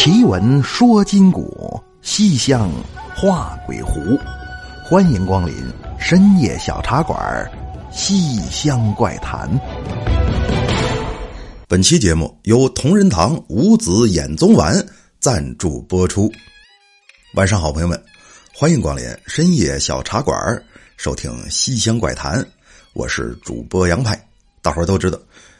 奇闻说今古，西厢画鬼狐。欢迎光临深夜小茶馆《西厢怪谈》。本期节目由同仁堂五子衍宗丸赞助播出。晚上好，朋友们，欢迎光临深夜小茶馆收听《西厢怪谈》，我是主播杨派。大伙儿都知道。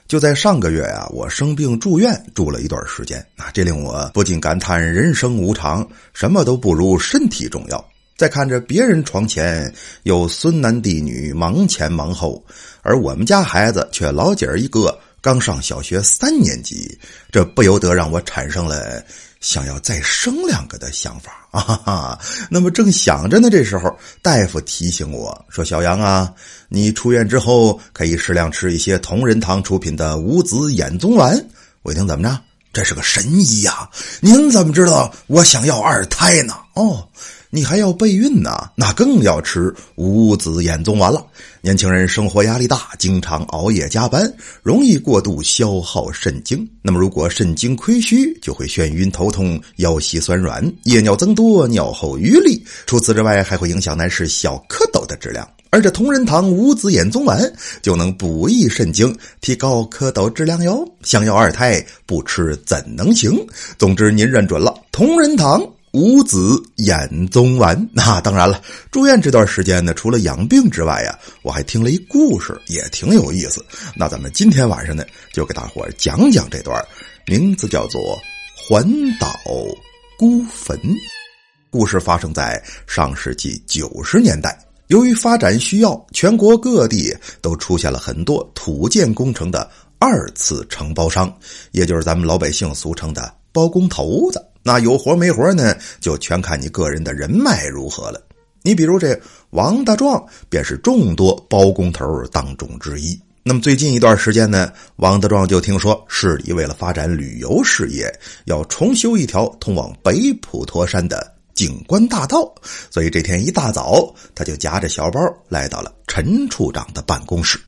就在上个月啊，我生病住院住了一段时间啊，这令我不禁感叹人生无常，什么都不如身体重要。再看着别人床前有孙男弟女忙前忙后，而我们家孩子却老姐儿一个，刚上小学三年级，这不由得让我产生了。想要再生两个的想法 啊！哈哈，那么正想着呢，这时候大夫提醒我说：“小杨啊，你出院之后可以适量吃一些同仁堂出品的五子衍宗丸。”我一听怎么着，这是个神医呀！您怎么知道我想要二胎呢？哦。你还要备孕呢，那更要吃五子衍宗丸了。年轻人生活压力大，经常熬夜加班，容易过度消耗肾精。那么，如果肾精亏虚，就会眩晕、头痛、腰膝酸软、夜尿增多、尿后余沥。除此之外，还会影响男士小蝌蚪的质量。而这同仁堂五子衍宗丸就能补益肾精，提高蝌蚪质量哟。想要二胎，不吃怎能行？总之，您认准了同仁堂。五子衍宗丸，那当然了。住院这段时间呢，除了养病之外呀，我还听了一故事，也挺有意思。那咱们今天晚上呢，就给大伙讲讲这段，名字叫做《环岛孤坟》。故事发生在上世纪九十年代，由于发展需要，全国各地都出现了很多土建工程的二次承包商，也就是咱们老百姓俗称的包工头子。那有活没活呢？就全看你个人的人脉如何了。你比如这王大壮，便是众多包工头当中之一。那么最近一段时间呢，王大壮就听说市里为了发展旅游事业，要重修一条通往北普陀山的景观大道，所以这天一大早，他就夹着小包来到了陈处长的办公室。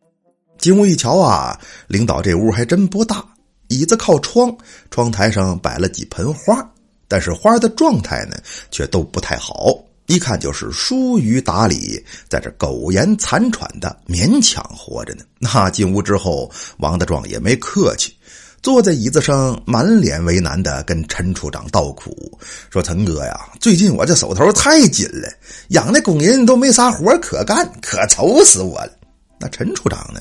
进屋一瞧啊，领导这屋还真不大，椅子靠窗，窗台上摆了几盆花。但是花的状态呢，却都不太好，一看就是疏于打理，在这苟延残喘的勉强活着呢。那进屋之后，王大壮也没客气，坐在椅子上，满脸为难的跟陈处长道苦，说：“陈哥呀，最近我这手头太紧了，养那工人都没啥活可干，可愁死我了。”那陈处长呢，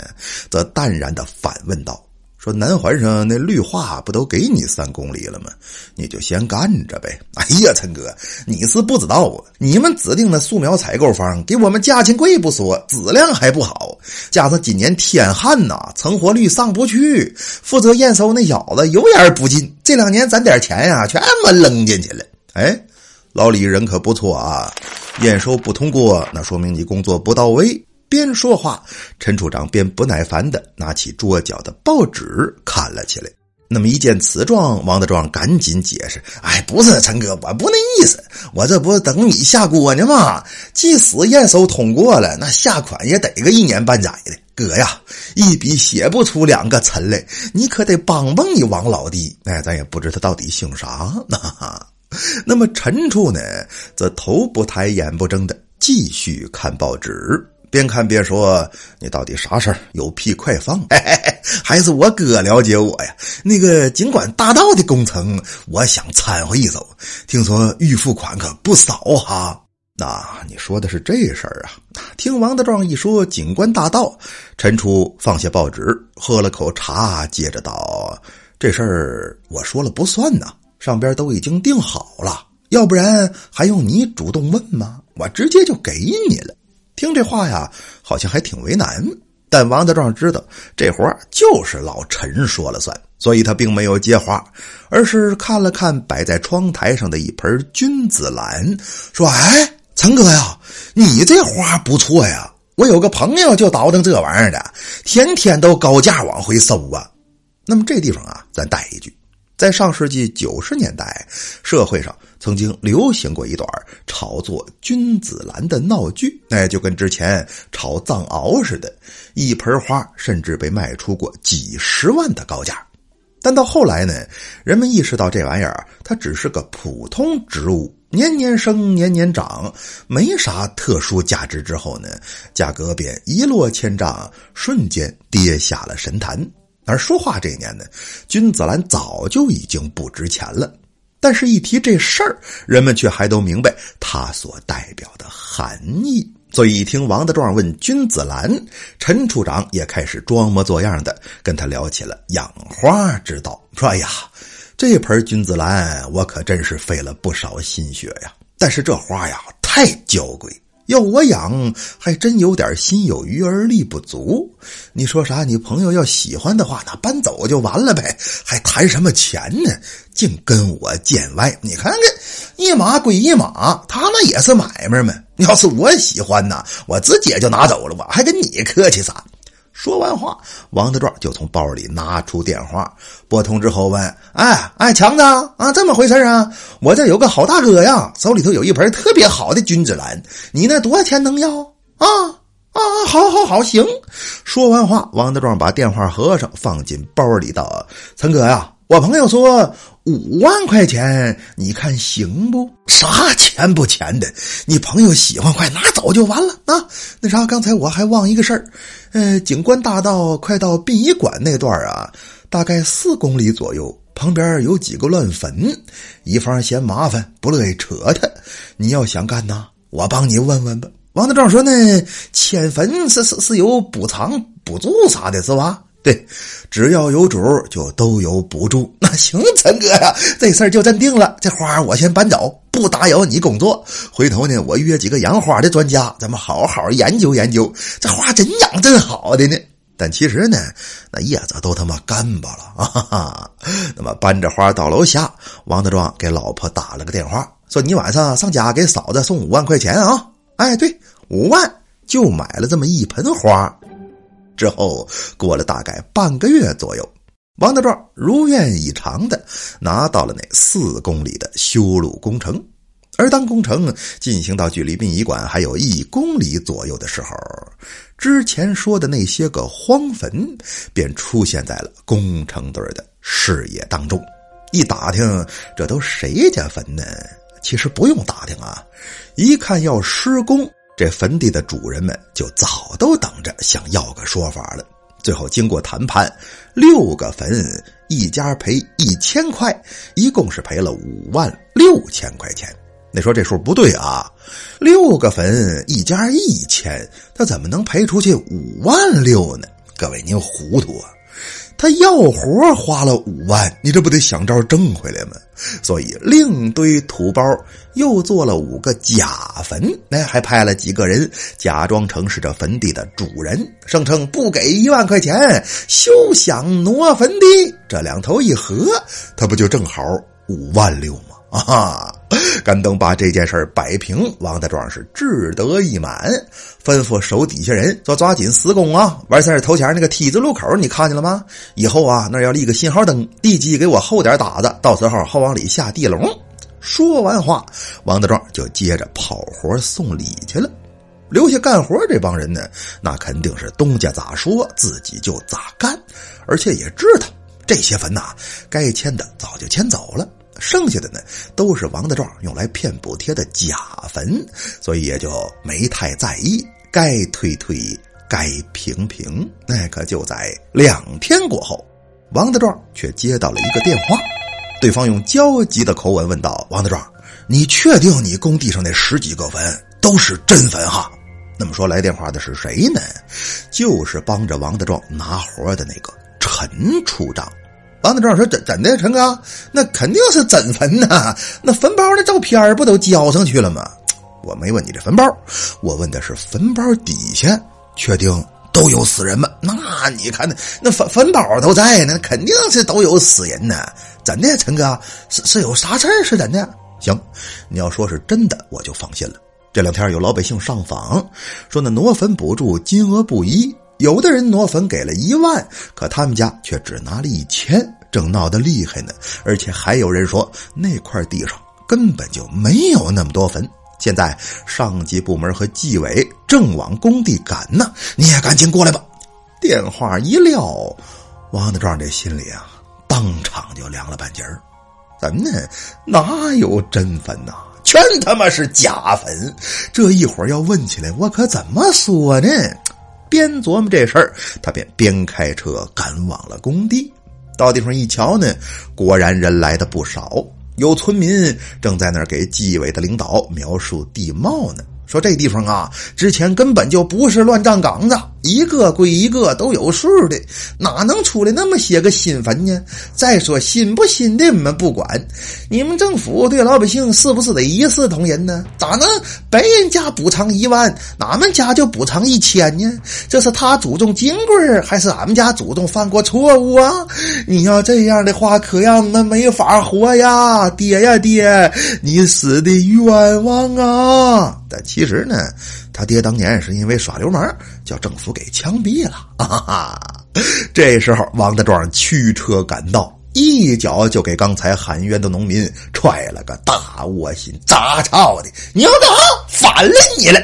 则淡然的反问道。南环上那绿化不都给你三公里了吗？你就先干着呗。哎呀，陈哥，你是不知道啊，你们指定的素描采购方给我们价钱贵不说，质量还不好，加上今年天旱呐，成活率上不去。负责验收那小子油盐不进，这两年攒点钱呀，全他妈扔进去了。哎，老李人可不错啊，验收不通过，那说明你工作不到位。边说话，陈处长边不耐烦的拿起桌角的报纸看了起来。那么一见此状，王大壮赶紧解释：“哎，不是陈哥，我不那意思，我这不等你下锅呢吗？即使验收通过了，那下款也得个一年半载的。哥呀，一笔写不出两个陈来，你可得帮帮你王老弟。哎，咱也不知他到底姓啥呢。那么陈处呢，则头不抬眼不睁的继续看报纸。”边看边说：“你到底啥事儿？有屁快放！还是我哥了解我呀？那个景管大道的工程，我想掺和一手。听说预付款可不少哈。那你说的是这事儿啊？”听王大壮一说景观大道，陈初放下报纸，喝了口茶，接着道：“这事儿我说了不算呐，上边都已经定好了，要不然还用你主动问吗？我直接就给你了。”听这话呀，好像还挺为难。但王大壮知道这活就是老陈说了算，所以他并没有接话，而是看了看摆在窗台上的一盆君子兰，说：“哎，陈哥呀，你这花不错呀！我有个朋友就倒腾这玩意儿的，天天都高价往回收啊。那么这地方啊，咱带一句。”在上世纪九十年代，社会上曾经流行过一段炒作君子兰的闹剧，那就跟之前炒藏獒似的，一盆花甚至被卖出过几十万的高价。但到后来呢，人们意识到这玩意儿它只是个普通植物，年年生，年年长，没啥特殊价值。之后呢，价格便一落千丈，瞬间跌下了神坛。而说话这年呢，君子兰早就已经不值钱了。但是，一提这事儿，人们却还都明白它所代表的含义。所以一听王大壮问君子兰，陈处长也开始装模作样的跟他聊起了养花之道。说：“哎呀，这盆君子兰我可真是费了不少心血呀！但是这花呀太娇贵，要我养还真有点心有余而力不足。你说啥？你朋友要喜欢的话，那搬走就完了呗，还谈什么钱呢？净跟我见外！你看看，一码归一码，他那也是买卖嘛。”要是我喜欢呢，我直接就拿走了，我还跟你客气啥？说完话，王德壮就从包里拿出电话，拨通之后问：“哎哎，强子啊，这么回事啊？我这有个好大哥呀，手里头有一盆特别好的君子兰，你那多少钱能要？啊啊，好好好，行。”说完话，王德壮把电话合上，放进包里道：“陈哥呀。”我朋友说五万块钱，你看行不？啥钱不钱的？你朋友喜欢，快拿走就完了啊！那啥，刚才我还忘一个事儿，呃，景观大道快到殡仪馆那段啊，大概四公里左右，旁边有几个乱坟，一方嫌麻烦，不乐意扯他。你要想干呐，我帮你问问吧。王德壮说：“呢，迁坟是是是有补偿补助啥的，是吧？”对，只要有主就都有补助。那行，陈哥呀，这事儿就真定了。这花我先搬走，不打扰你工作。回头呢，我约几个养花的专家，咱们好好研究研究。这花真养真好的呢。但其实呢，那叶子都他妈干巴了啊哈哈！那么搬着花到楼下，王德壮给老婆打了个电话，说：“你晚上上家给嫂子送五万块钱啊！”哎，对，五万就买了这么一盆花。之后过了大概半个月左右，王大壮如愿以偿的拿到了那四公里的修路工程。而当工程进行到距离殡仪馆还有一公里左右的时候，之前说的那些个荒坟便出现在了工程队的视野当中。一打听，这都谁家坟呢？其实不用打听啊，一看要施工。这坟地的主人们就早都等着想要个说法了。最后经过谈判，六个坟一家赔一千块，一共是赔了五万六千块钱。你说这数不对啊？六个坟一家一千，他怎么能赔出去五万六呢？各位您糊涂啊！他要活花了五万，你这不得想招挣回来吗？所以另堆土包，又做了五个假坟，哎，还派了几个人假装成是这坟地的主人，声称不给一万块钱，休想挪坟地。这两头一合，他不就正好五万六吗？啊哈！干等把这件事摆平，王大壮是志得意满，吩咐手底下人说：“抓紧施工啊！完事儿头前那个 T 字路口，你看见了吗？以后啊，那要立个信号灯，地基给我厚点打子，到时候好往里下地笼。”说完话，王大壮就接着跑活送礼去了。留下干活这帮人呢，那肯定是东家咋说自己就咋干，而且也知道这些坟呐，该迁的早就迁走了。剩下的呢，都是王大壮用来骗补贴的假坟，所以也就没太在意。该推推，该平平。那可就在两天过后，王大壮却接到了一个电话，对方用焦急的口吻问道：“王大壮，你确定你工地上那十几个坟都是真坟哈？”那么说来电话的是谁呢？就是帮着王大壮拿活的那个陈处长。王德壮说：“怎怎的，陈哥？那肯定是真坟呐！那坟包那照片不都交上去了吗？我没问你这坟包，我问的是坟包底下，确定都有死人吗？那你看那那坟坟包都在，那肯定是都有死人呢。怎的，陈哥是是有啥事儿？是怎的？行，你要说是真的，我就放心了。这两天有老百姓上访，说那挪坟补助金额不一。”有的人挪坟给了一万，可他们家却只拿了一千，正闹得厉害呢。而且还有人说那块地上根本就没有那么多坟。现在上级部门和纪委正往工地赶呢，你也赶紧过来吧。电话一撂，王大壮这心里啊，当场就凉了半截儿。怎么呢？哪有真坟呐？全他妈是假坟！这一会儿要问起来，我可怎么说呢？边琢磨这事儿，他便边开车赶往了工地。到地方一瞧呢，果然人来的不少，有村民正在那儿给纪委的领导描述地貌呢。说这地方啊，之前根本就不是乱葬岗子，一个归一个都有数的，哪能出来那么些个新坟呢？再说新不新的，我们不管，你们政府对老百姓是不是得一视同仁呢？咋能别人家补偿一万，俺们家就补偿一千呢？这是他祖宗金贵还是俺们家祖宗犯过错误啊？你要这样的话，可让我们没法活呀！爹呀爹，你死的冤枉啊！但其实呢，他爹当年是因为耍流氓，叫政府给枪毙了。哈哈，这时候王大壮驱车赶到，一脚就给刚才喊冤的农民踹了个大窝心。咋操的，你要打反了你了！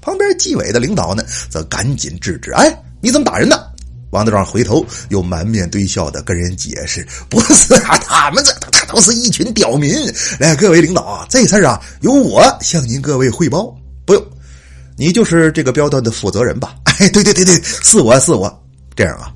旁边纪委的领导呢，则赶紧制止：“哎，你怎么打人呢？”王大壮回头又满面堆笑的跟人解释：“不是啊，他们这他都是一群刁民。来，各位领导啊，这事儿啊，由我向您各位汇报。不用，你就是这个标段的负责人吧？哎，对对对对，是我是我。这样啊，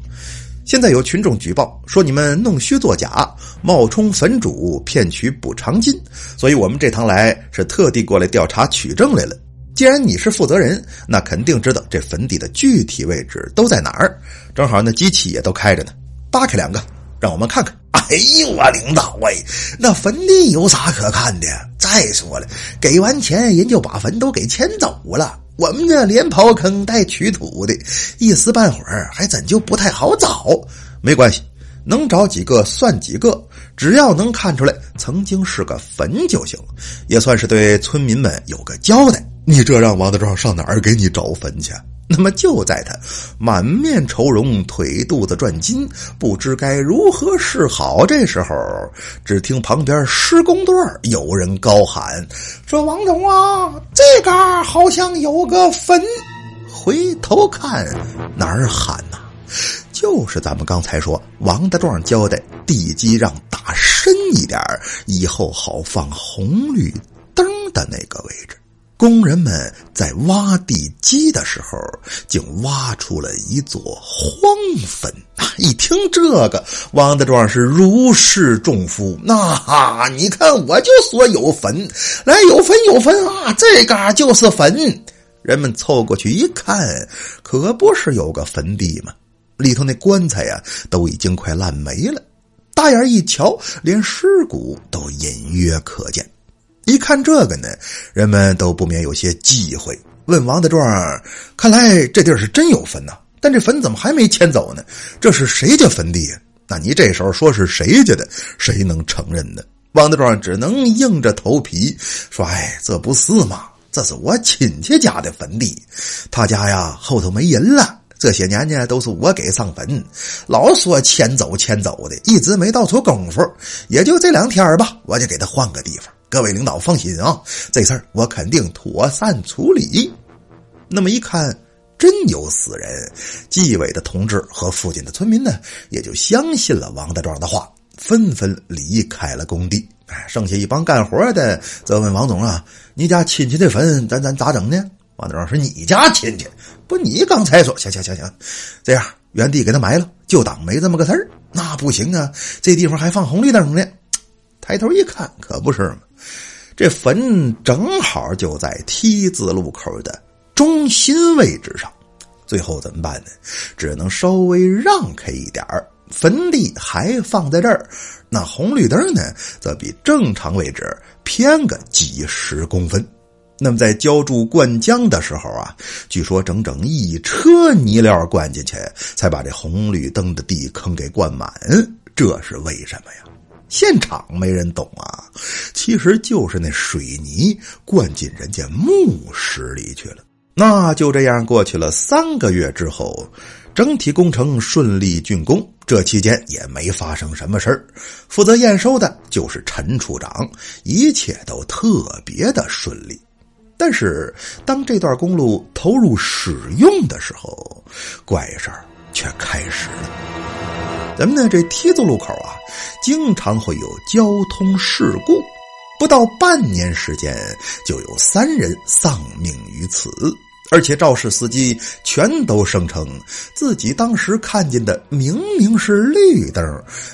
现在有群众举报说你们弄虚作假，冒充坟主骗取补偿金，所以我们这趟来是特地过来调查取证来了。”既然你是负责人，那肯定知道这坟地的具体位置都在哪儿。正好那机器也都开着呢，扒开两个，让我们看看。哎呦，我领导喂，那坟地有啥可看的？再说了，给完钱人就把坟都给迁走了。我们这连刨坑带取土的，一时半会儿还真就不太好找。没关系，能找几个算几个，只要能看出来曾经是个坟就行，也算是对村民们有个交代。你这让王德壮上哪儿给你找坟去？那么就在他满面愁容、腿肚子转筋、不知该如何是好这时候，只听旁边施工队有人高喊：“说王总啊，这嘎好像有个坟。”回头看哪儿喊呐？就是咱们刚才说王大壮交代地基让打深一点以后好放红绿灯的那个位置。工人们在挖地基的时候，竟挖出了一座荒坟啊！一听这个，王德壮是如释重负。那你看，我就说有坟，来有坟有坟啊！这嘎就是坟。人们凑过去一看，可不是有个坟地吗？里头那棺材呀，都已经快烂没了。大眼一瞧，连尸骨都隐约可见。一看这个呢，人们都不免有些忌讳，问王大壮：“看来这地儿是真有坟呐，但这坟怎么还没迁走呢？这是谁家坟地呀？那你这时候说是谁家的，谁能承认呢？”王大壮只能硬着头皮说：“哎，这不是嘛，这是我亲戚家的坟地，他家呀后头没人了，这些年呢都是我给上坟，老说迁走迁走的，一直没到出功夫，也就这两天吧，我就给他换个地方。”各位领导放心啊，这事儿我肯定妥善处理。那么一看，真有死人，纪委的同志和附近的村民呢，也就相信了王大壮的话，纷纷离开了工地。哎，剩下一帮干活的则问王总啊：“你家亲戚的坟，咱咱咋整呢？”王大壮说：“你家亲戚？不，你刚才说行行行行，这样原地给他埋了，就当没这么个事儿。那不行啊，这地方还放红绿灯呢。抬头一看，可不是吗？这坟正好就在 T 字路口的中心位置上，最后怎么办呢？只能稍微让开一点坟地还放在这儿，那红绿灯呢，则比正常位置偏个几十公分。那么在浇筑灌浆的时候啊，据说整整一车泥料灌进去，才把这红绿灯的地坑给灌满。这是为什么呀？现场没人懂啊，其实就是那水泥灌进人家墓室里去了。那就这样过去了三个月之后，整体工程顺利竣工。这期间也没发生什么事儿，负责验收的就是陈处长，一切都特别的顺利。但是当这段公路投入使用的时候，怪事儿却开始了。咱们呢这 T 字路口啊，经常会有交通事故，不到半年时间就有三人丧命于此。而且肇事司机全都声称自己当时看见的明明是绿灯，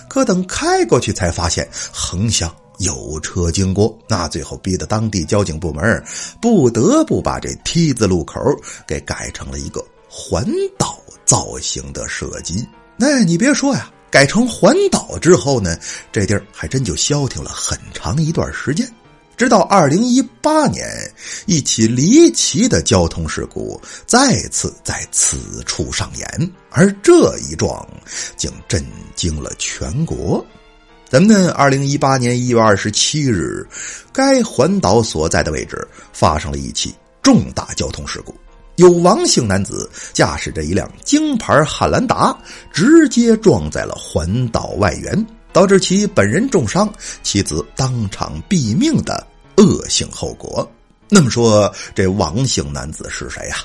可等开过去才发现横向有车经过，那最后逼得当地交警部门不得不把这 T 字路口给改成了一个环岛造型的设计。那你别说呀，改成环岛之后呢，这地儿还真就消停了很长一段时间。直到二零一八年，一起离奇的交通事故再次在此处上演，而这一撞竟震惊了全国。咱们二零一八年一月二十七日，该环岛所在的位置发生了一起重大交通事故，有王姓男子驾驶着一辆京牌汉兰达，直接撞在了环岛外缘，导致其本人重伤，妻子当场毙命的。恶性后果。那么说，这王姓男子是谁呀？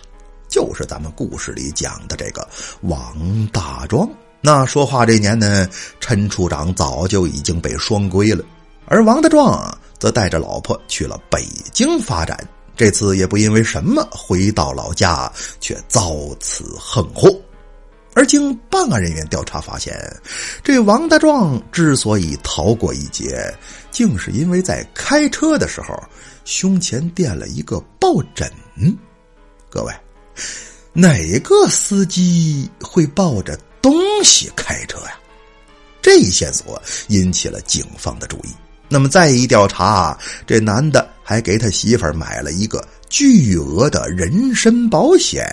就是咱们故事里讲的这个王大壮。那说话这年呢，陈处长早就已经被双规了，而王大壮则带着老婆去了北京发展。这次也不因为什么，回到老家却遭此横祸。而经办案人员调查发现，这王大壮之所以逃过一劫，竟是因为在开车的时候胸前垫了一个抱枕。各位，哪个司机会抱着东西开车呀？这一线索引起了警方的注意。那么再一调查，这男的还给他媳妇儿买了一个巨额的人身保险。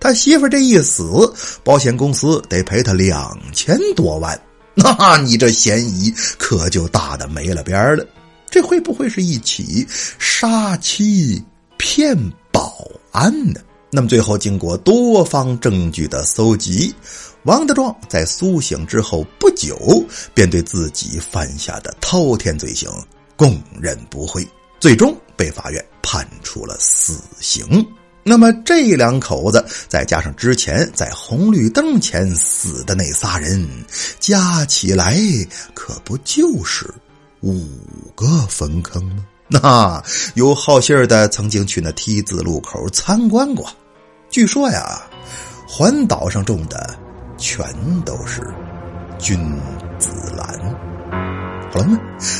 他媳妇这一死，保险公司得赔他两千多万，那你这嫌疑可就大的没了边了。这会不会是一起杀妻骗保案呢？那么最后经过多方证据的搜集，王德壮在苏醒之后不久，便对自己犯下的滔天罪行供认不讳，最终被法院判处了死刑。那么这两口子，再加上之前在红绿灯前死的那仨人，加起来可不就是五个坟坑吗？那有好信儿的曾经去那 T 字路口参观过，据说呀，环岛上种的全都是君子兰。好了，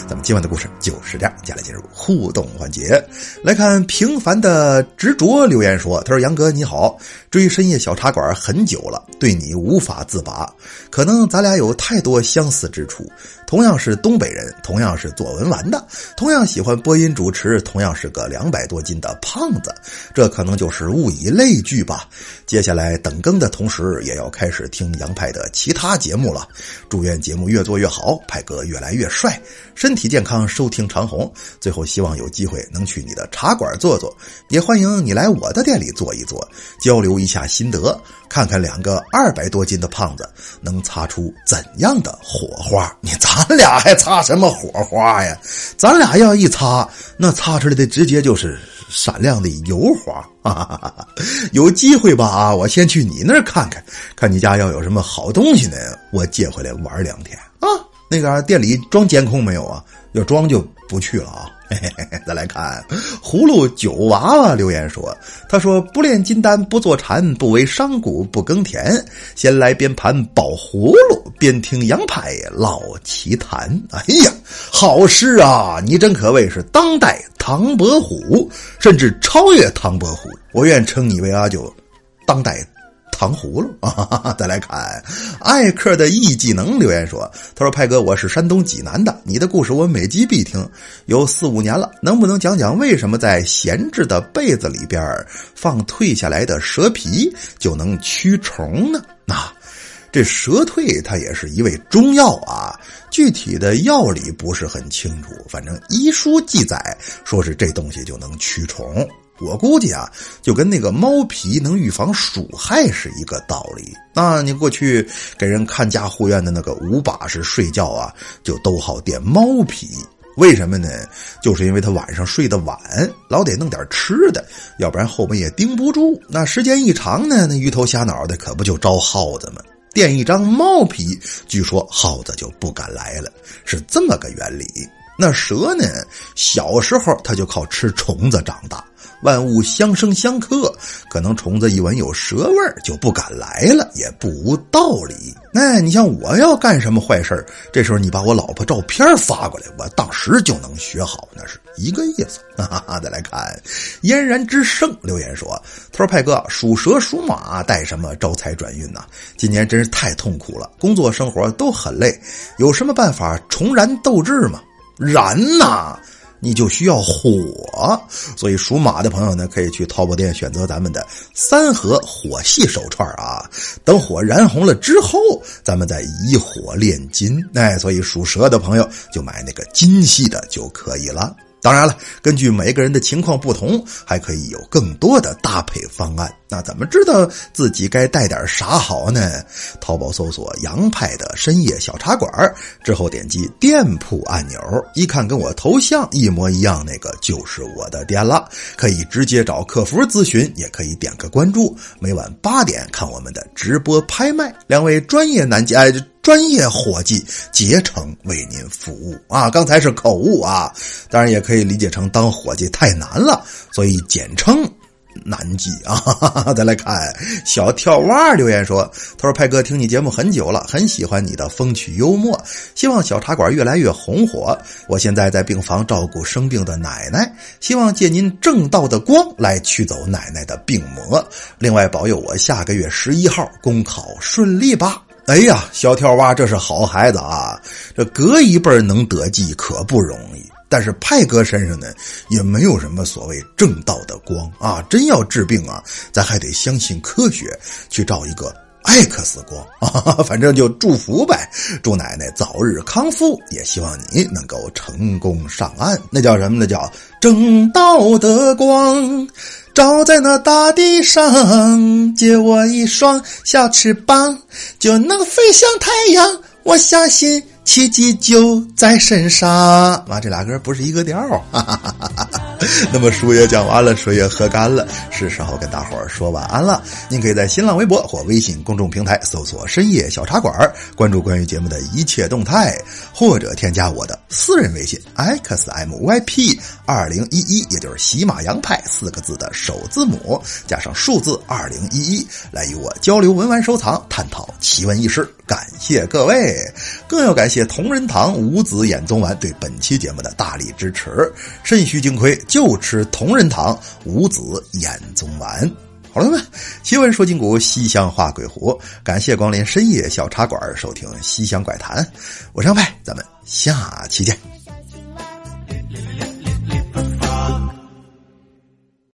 咱们今晚的故事就是这样。接下来进入互动环节，来看平凡的执着留言说：“他说杨哥你好，追深夜小茶馆很久了，对你无法自拔。可能咱俩有太多相似之处，同样是东北人，同样是做文玩的，同样喜欢播音主持，同样是个两百多斤的胖子，这可能就是物以类聚吧。接下来等更的同时，也要开始听杨派的其他节目了。祝愿节目越做越好，派哥越来越。”帅，身体健康，收听长虹。最后，希望有机会能去你的茶馆坐坐，也欢迎你来我的店里坐一坐，交流一下心得，看看两个二百多斤的胖子能擦出怎样的火花。你咱俩还擦什么火花呀？咱俩要一擦，那擦出来的直接就是闪亮的油花。哈哈哈哈有机会吧？啊，我先去你那儿看看，看你家要有什么好东西呢，我借回来玩两天啊。那个店里装监控没有啊？要装就不去了啊！嘿 再来看葫芦酒娃娃留言说：“他说不炼金丹不坐禅，不为商贾不耕田。先来边盘宝葫芦，边听杨派老奇谈。”哎呀，好诗啊！你真可谓是当代唐伯虎，甚至超越唐伯虎。我愿称你为阿九，当代。糖葫芦啊！再来看艾克的 E 技能留言说：“他说派哥，我是山东济南的，你的故事我每集必听，有四五年了，能不能讲讲为什么在闲置的被子里边放退下来的蛇皮就能驱虫呢？那这蛇退它也是一味中药啊，具体的药理不是很清楚，反正医书记载说是这东西就能驱虫。”我估计啊，就跟那个猫皮能预防鼠害是一个道理。那你过去给人看家护院的那个五把式睡觉啊，就都好垫猫皮。为什么呢？就是因为他晚上睡得晚，老得弄点吃的，要不然后半夜盯不住。那时间一长呢，那鱼头虾脑的可不就招耗子吗？垫一张猫皮，据说耗子就不敢来了，是这么个原理。那蛇呢？小时候它就靠吃虫子长大，万物相生相克，可能虫子一闻有蛇味儿就不敢来了，也不无道理。那你像我要干什么坏事儿这时候你把我老婆照片发过来，我当时就能学好，那是一个意思。哈哈，再来看嫣然之声留言说：“他说派哥，属蛇属马带什么招财转运呐？今年真是太痛苦了，工作生活都很累，有什么办法重燃斗志吗？”燃呐，你就需要火，所以属马的朋友呢，可以去淘宝店选择咱们的三合火系手串啊。等火燃红了之后，咱们再以火炼金。哎，所以属蛇的朋友就买那个金系的就可以了。当然了，根据每个人的情况不同，还可以有更多的搭配方案。那怎么知道自己该带点啥好呢？淘宝搜索“杨派的深夜小茶馆”之后，点击店铺按钮，一看跟我头像一模一样，那个就是我的店了。可以直接找客服咨询，也可以点个关注。每晚八点看我们的直播拍卖，两位专业男嘉哎。专业伙计竭诚为您服务啊！刚才是口误啊，当然也可以理解成当伙计太难了，所以简称难记啊。再来看小跳蛙留言说：“他说派哥听你节目很久了，很喜欢你的风趣幽默，希望小茶馆越来越红火。我现在在病房照顾生病的奶奶，希望借您正道的光来驱走奶奶的病魔。另外保佑我下个月十一号公考顺利吧。”哎呀，小跳蛙，这是好孩子啊！这隔一辈能得计可不容易。但是派哥身上呢，也没有什么所谓正道的光啊！真要治病啊，咱还得相信科学，去照一个 X 光啊！反正就祝福呗，祝奶奶早日康复，也希望你能够成功上岸。那叫什么？那叫正道的光。照在那大地上，借我一双小翅膀，就能飞向太阳。我相信。奇迹就在身上，妈，这俩歌不是一个调 哈哈哈哈。那么书也讲完了，水也喝干了，是时候跟大伙儿说晚安了。您可以在新浪微博或微信公众平台搜索“深夜小茶馆”，关注关于节目的一切动态，或者添加我的私人微信 xmyp 二零一一，也就是喜马羊派四个字的首字母加上数字二零一一，来与我交流文玩收藏，探讨奇闻异事。感谢各位，更要感谢同仁堂五子衍宗丸对本期节目的大力支持。肾虚精亏就吃同仁堂五子衍宗丸。朋友们，奇闻说今古，西厢画鬼狐。感谢光临深夜小茶馆，收听西厢怪谈。我是杨派，咱们下期见。